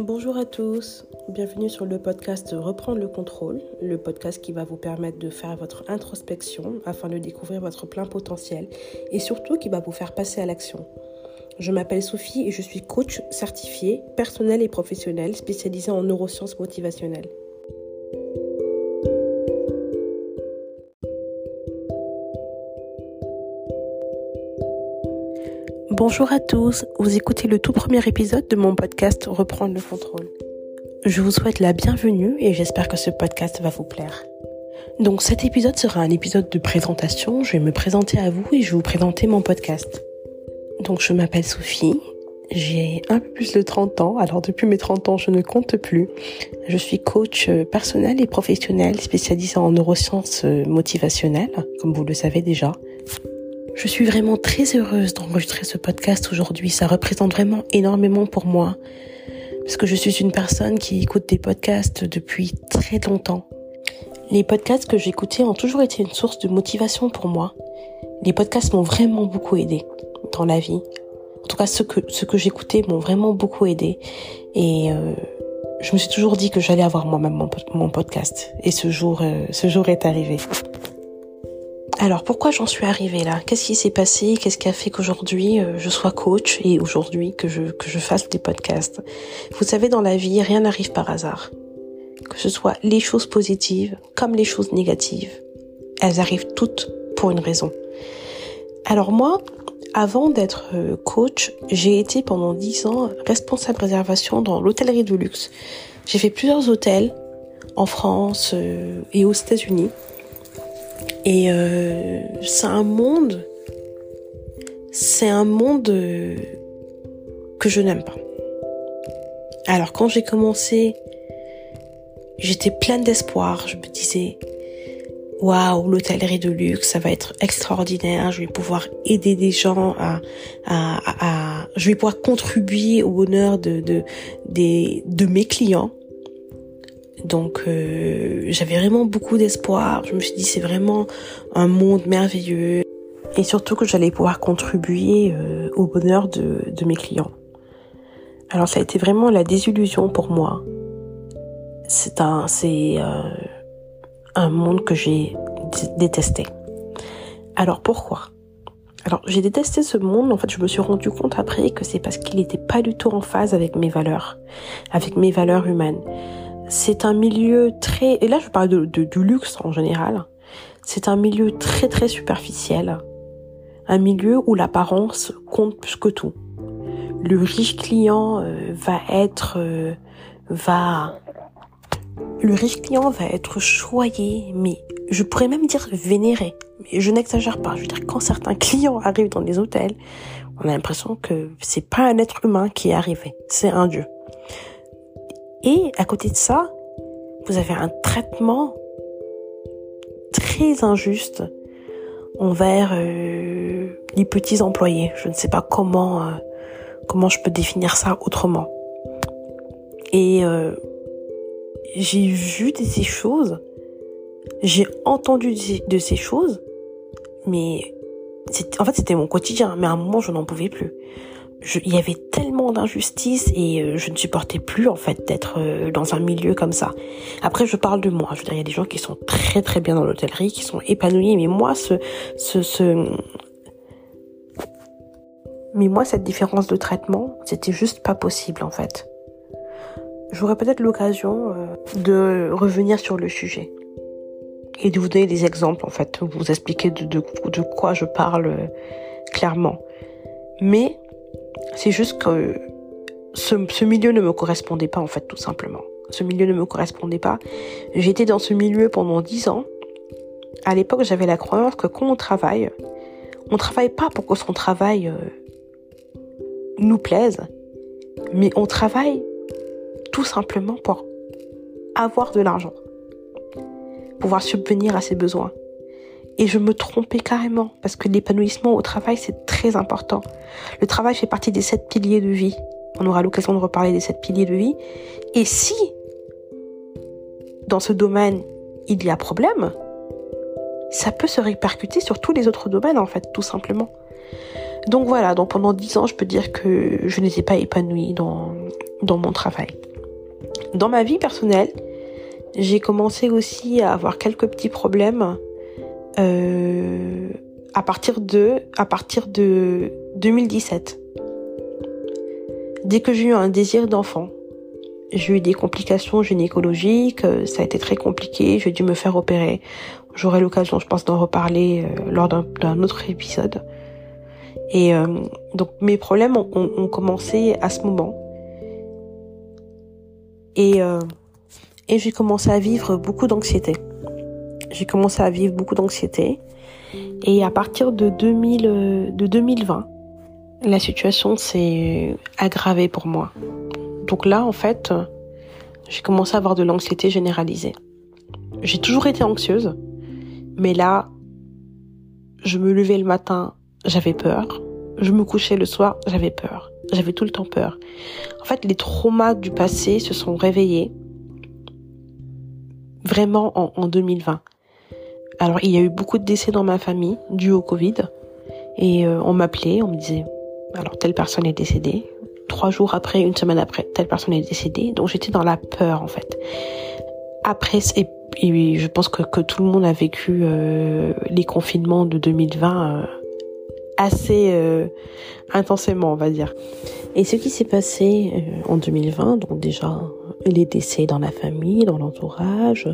Bonjour à tous, bienvenue sur le podcast Reprendre le contrôle, le podcast qui va vous permettre de faire votre introspection afin de découvrir votre plein potentiel et surtout qui va vous faire passer à l'action. Je m'appelle Sophie et je suis coach certifié, personnel et professionnel spécialisé en neurosciences motivationnelles. Bonjour à tous, vous écoutez le tout premier épisode de mon podcast Reprendre le contrôle. Je vous souhaite la bienvenue et j'espère que ce podcast va vous plaire. Donc cet épisode sera un épisode de présentation, je vais me présenter à vous et je vais vous présenter mon podcast. Donc je m'appelle Sophie, j'ai un peu plus de 30 ans, alors depuis mes 30 ans je ne compte plus. Je suis coach personnel et professionnel spécialisé en neurosciences motivationnelles, comme vous le savez déjà. Je suis vraiment très heureuse d'enregistrer ce podcast aujourd'hui. Ça représente vraiment énormément pour moi. Parce que je suis une personne qui écoute des podcasts depuis très longtemps. Les podcasts que j'écoutais ont toujours été une source de motivation pour moi. Les podcasts m'ont vraiment beaucoup aidé dans la vie. En tout cas, ce que, ce que j'écoutais m'ont vraiment beaucoup aidé. Et euh, je me suis toujours dit que j'allais avoir moi-même mon, podcast. Et ce jour, euh, ce jour est arrivé. Alors pourquoi j'en suis arrivée là? Qu'est-ce qui s'est passé? Qu'est-ce qui a fait qu'aujourd'hui euh, je sois coach et aujourd'hui que je, que je fasse des podcasts? Vous savez, dans la vie, rien n'arrive par hasard. Que ce soit les choses positives comme les choses négatives. Elles arrivent toutes pour une raison. Alors moi, avant d'être euh, coach, j'ai été pendant dix ans responsable réservation dans l'hôtellerie de luxe. J'ai fait plusieurs hôtels en France euh, et aux États-Unis. Et euh, c'est un monde, c'est un monde euh, que je n'aime pas. Alors quand j'ai commencé, j'étais pleine d'espoir. Je me disais, waouh, l'hôtellerie de luxe, ça va être extraordinaire. Je vais pouvoir aider des gens à, à, à, je vais pouvoir contribuer au bonheur de, de, des, de mes clients. Donc euh, j'avais vraiment beaucoup d'espoir. Je me suis dit c'est vraiment un monde merveilleux et surtout que j'allais pouvoir contribuer euh, au bonheur de, de, mes clients. Alors ça a été vraiment la désillusion pour moi. C'est un euh, un monde que j'ai détesté. Alors pourquoi? Alors j'ai détesté ce monde, en fait je me suis rendu compte après que c'est parce qu'il n'était pas du tout en phase avec mes valeurs, avec mes valeurs humaines c'est un milieu très, et là je parle de, du luxe en général, c'est un milieu très très superficiel, un milieu où l'apparence compte plus que tout. Le riche client euh, va être, euh, va, le riche client va être choyé, mais je pourrais même dire vénéré. Mais je n'exagère pas. Je veux dire, quand certains clients arrivent dans les hôtels, on a l'impression que c'est pas un être humain qui est arrivé, c'est un dieu. Et à côté de ça, vous avez un traitement très injuste envers euh, les petits employés. Je ne sais pas comment euh, comment je peux définir ça autrement. Et euh, j'ai vu de ces choses, j'ai entendu de ces choses, mais en fait c'était mon quotidien. Mais à un moment je n'en pouvais plus il y avait tellement d'injustice et euh, je ne supportais plus en fait d'être euh, dans un milieu comme ça. Après, je parle de moi. Je veux dire, il y a des gens qui sont très très bien dans l'hôtellerie, qui sont épanouis, mais moi, ce, ce, ce, mais moi, cette différence de traitement, c'était juste pas possible en fait. J'aurais peut-être l'occasion euh, de revenir sur le sujet et de vous donner des exemples en fait, vous expliquer de, de, de quoi je parle clairement. Mais c'est juste que ce, milieu ne me correspondait pas en fait tout simplement. Ce milieu ne me correspondait pas. J'étais dans ce milieu pendant dix ans. À l'époque, j'avais la croyance que quand on travaille, on travaille pas pour que son travail euh, nous plaise, mais on travaille tout simplement pour avoir de l'argent, pouvoir subvenir à ses besoins. Et je me trompais carrément parce que l'épanouissement au travail, c'est très important. Le travail fait partie des sept piliers de vie. On aura l'occasion de reparler des sept piliers de vie. Et si, dans ce domaine, il y a problème, ça peut se répercuter sur tous les autres domaines, en fait, tout simplement. Donc voilà, donc pendant dix ans, je peux dire que je n'étais pas épanouie dans, dans mon travail. Dans ma vie personnelle, j'ai commencé aussi à avoir quelques petits problèmes euh, à partir de à partir de 2017. Dès que j'ai eu un désir d'enfant, j'ai eu des complications gynécologiques, euh, ça a été très compliqué, j'ai dû me faire opérer. J'aurai l'occasion, je pense, d'en reparler euh, lors d'un autre épisode. Et euh, donc mes problèmes ont, commencé à ce moment. Et, et j'ai commencé à vivre beaucoup d'anxiété. J'ai commencé à vivre beaucoup d'anxiété. Et à partir de, 2000, de 2020, la situation s'est aggravée pour moi. Donc là, en fait, j'ai commencé à avoir de l'anxiété généralisée. J'ai toujours été anxieuse, mais là, je me levais le matin, j'avais peur. Je me couchais le soir, j'avais peur. J'avais tout le temps peur. En fait, les traumas du passé se sont réveillés vraiment en, en 2020. Alors, il y a eu beaucoup de décès dans ma famille dû au Covid. Et euh, on m'appelait, on me disait, alors telle personne est décédée, trois jours après, une semaine après, telle personne est décédée. Donc j'étais dans la peur en fait. Après, et, et je pense que, que, tout le monde a vécu euh, les confinements de 2020 euh, assez euh, intensément, on va dire. Et ce qui s'est passé euh, en 2020, donc déjà les décès dans la famille, dans l'entourage,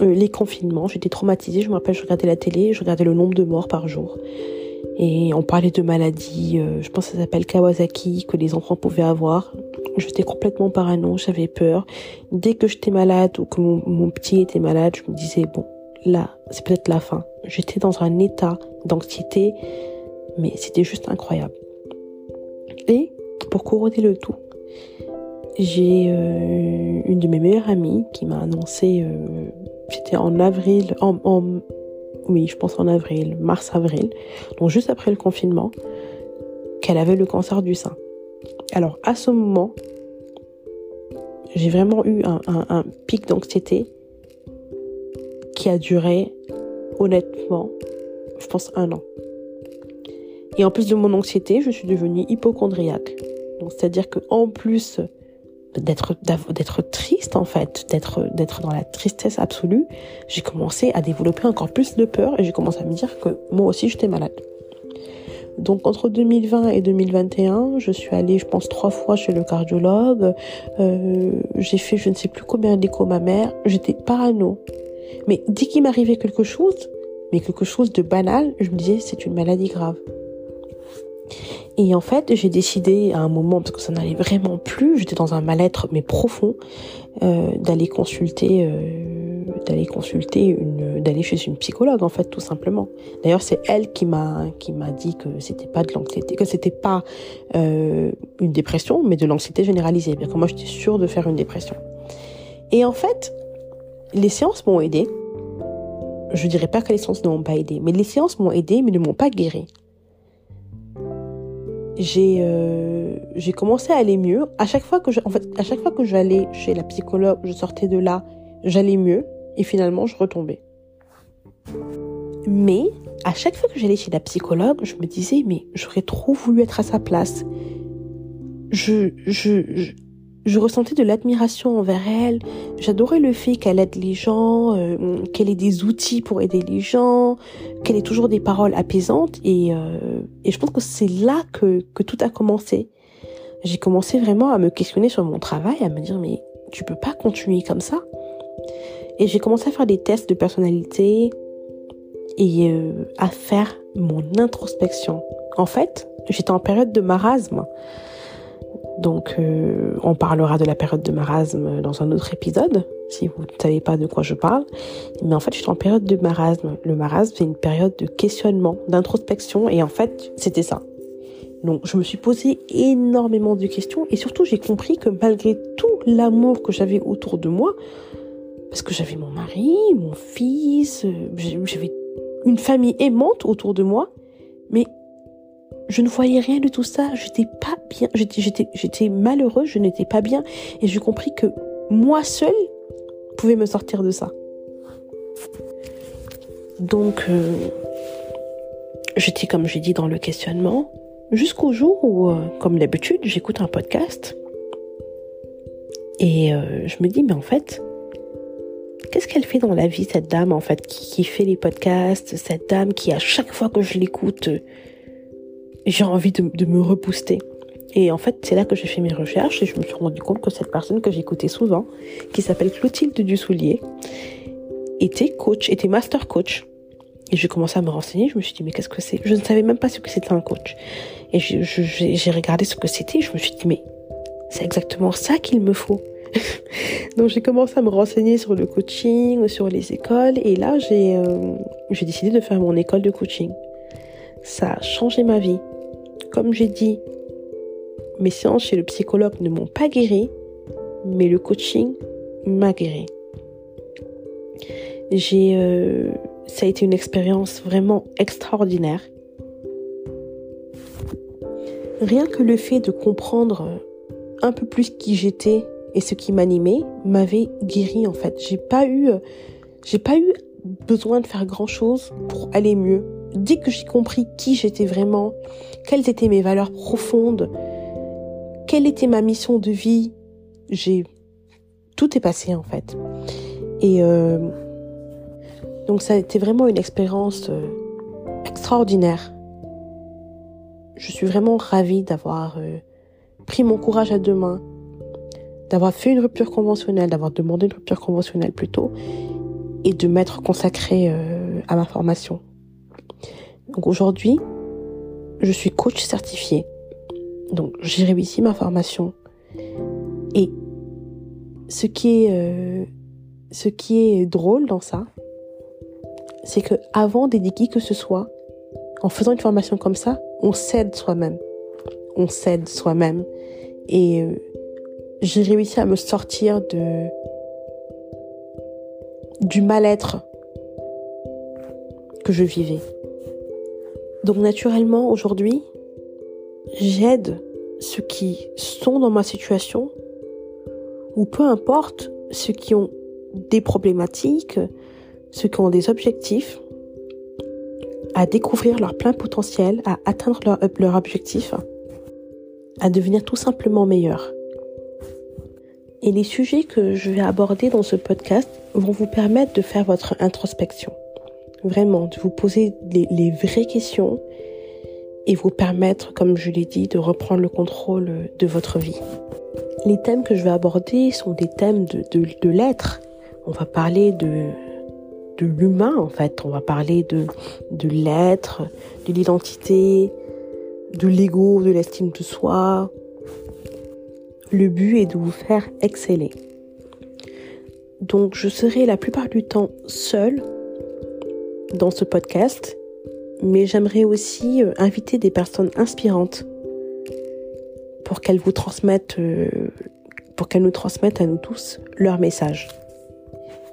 euh, les confinements, j'étais traumatisée. Je me rappelle, je regardais la télé, je regardais le nombre de morts par jour. Et on parlait de maladies, euh, je pense que ça s'appelle Kawasaki, que les enfants pouvaient avoir. J'étais complètement parano, j'avais peur. Dès que j'étais malade ou que mon, petit était malade, je me disais, bon, là, c'est peut-être la fin. J'étais dans un état d'anxiété, mais c'était juste incroyable. Et pour couronner le tout, j'ai euh, une de mes meilleures amies qui m'a annoncé, euh, c'était en avril, en, en oui, je pense en avril, mars-avril, donc juste après le confinement, qu'elle avait le cancer du sein. Alors à ce moment, j'ai vraiment eu un, pic d'anxiété qui a duré, honnêtement, je pense un an. Et en plus de mon anxiété, je suis devenue hypochondriaque. C'est-à-dire que en plus d'être d'être triste en fait, d'être d'être dans la tristesse absolue, j'ai commencé à développer encore plus de peur et j'ai commencé à me dire que moi aussi j'étais malade. Donc entre 2020 et 2021, je suis allée, je pense, trois fois chez le cardiologue. Euh, j'ai fait je ne sais plus combien d'échos ma mère. J'étais parano. Mais dès qu'il m'arrivait quelque chose, mais quelque chose de banal, je me disais c'est une maladie grave. Et en fait, j'ai décidé à un moment, parce que ça n'allait vraiment plus, j'étais dans un mal-être mais profond, euh, d'aller consulter, euh, d'aller consulter une, d'aller chez une psychologue en fait, tout simplement. D'ailleurs, c'est elle qui m'a qui m'a dit que c'était pas de l'anxiété, que c'était pas euh, une dépression, mais de l'anxiété généralisée. Bien que moi, j'étais sûre de faire une dépression. Et en fait, les séances m'ont aidé. Je dirais pas que les séances ne m'ont pas aidé, mais les séances m'ont aidé, mais ne m'ont pas guéri j'ai euh, j'ai commencé à aller mieux. À chaque fois que je, en fait, à chaque fois que j'allais chez la psychologue, je sortais de là, j'allais mieux et finalement je retombais. Mais à chaque fois que j'allais chez la psychologue, je me disais mais j'aurais trop voulu être à sa place. Je je, je ressentais de l'admiration envers elle. J'adorais le fait qu'elle aide les gens, euh, qu'elle ait des outils pour aider les gens, qu'elle ait toujours des paroles apaisantes. Et, euh, et je pense que c'est là que, que tout a commencé. J'ai commencé vraiment à me questionner sur mon travail, à me dire mais tu peux pas continuer comme ça. Et j'ai commencé à faire des tests de personnalité et euh, à faire mon introspection. En fait, j'étais en période de marasme. Donc, euh, on parlera de la période de marasme dans un autre épisode, si vous ne savez pas de quoi je parle. Mais en fait, je suis en période de marasme. Le marasme, c'est une période de questionnement, d'introspection, et en fait, c'était ça. Donc, je me suis posé énormément de questions, et surtout, j'ai compris que malgré tout l'amour que j'avais autour de moi, parce que j'avais mon mari, mon fils, euh, j'avais une famille aimante autour de moi, mais je ne voyais rien de tout ça. J'étais pas bien. J'étais, malheureuse. Je n'étais pas bien. Et j'ai compris que moi seule pouvais me sortir de ça. Donc, euh, j'étais, comme j'ai dit, dans le questionnement. Jusqu'au jour où, euh, comme d'habitude, j'écoute un podcast. Et euh, je me dis, mais en fait, qu'est-ce qu'elle fait dans la vie, cette dame, en fait, qui, fait les podcasts, cette dame qui, à chaque fois que je l'écoute, j'ai envie de, de me rebooster. Et en fait, c'est là que j'ai fait mes recherches et je me suis rendu compte que cette personne que j'écoutais souvent, qui s'appelle Clotilde Dussoulier, était coach, était master coach. Et j'ai commencé à me renseigner, je me suis dit, mais qu'est-ce que c'est? Je ne savais même pas ce que c'était un coach. Et j'ai regardé ce que c'était, je me suis dit, mais c'est exactement ça qu'il me faut. Donc j'ai commencé à me renseigner sur le coaching, sur les écoles, et là j'ai euh, décidé de faire mon école de coaching. Ça a changé ma vie. Comme j'ai dit, mes séances chez le psychologue ne m'ont pas guéri, mais le coaching m'a guéri. J'ai, euh, ça a été une expérience vraiment extraordinaire. Rien que le fait de comprendre un peu plus qui j'étais et ce qui m'animait m'avait guéri en fait. J'ai pas j'ai pas eu besoin de faire grand chose pour aller mieux. Dès que j'ai compris qui j'étais vraiment, quelles étaient mes valeurs profondes, quelle était ma mission de vie, tout est passé en fait. Et euh, donc ça a été vraiment une expérience euh, extraordinaire. Je suis vraiment ravie d'avoir euh, pris mon courage à deux mains, d'avoir fait une rupture conventionnelle, d'avoir demandé une rupture conventionnelle plutôt, et de m'être consacrée à ma formation. Donc aujourd'hui, je suis coach certifié. Donc j'ai réussi ma formation. Et ce qui est, ce qui est drôle dans ça, c'est que avant d'aider qui que ce soit, en faisant une formation comme ça, on cède soi-même. On cède soi-même. Et euh, j'ai réussi à me sortir de du mal-être que je vivais. Donc naturellement, aujourd'hui, j'aide ceux qui sont dans ma situation, ou peu importe ceux qui ont des problématiques, ceux qui ont des objectifs, à découvrir leur plein potentiel, à atteindre leur, leur objectif, à devenir tout simplement meilleurs. Et les sujets que je vais aborder dans ce podcast vont vous permettre de faire votre introspection. Vraiment, de vous poser les, vraies questions et vous permettre, comme je l'ai dit, de reprendre le contrôle de votre vie. Les thèmes que je vais aborder sont des thèmes de, de, de l'être. On va parler de, de l'humain en fait. On va parler de, de l'être, de l'identité, de l'ego, de l'estime de soi. Le but est de vous faire exceller. Donc je serai la plupart du temps seule dans ce podcast, mais j'aimerais aussi euh, inviter des personnes inspirantes pour qu'elles vous transmettent, euh, pour qu'elles nous transmettent à nous tous leur message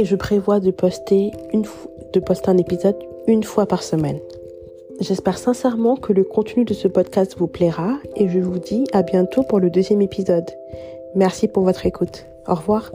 et je prévois de poster, une de poster un épisode une fois par semaine. J'espère sincèrement que le contenu de ce podcast vous plaira et je vous dis à bientôt pour le deuxième épisode. Merci pour votre écoute. Au revoir.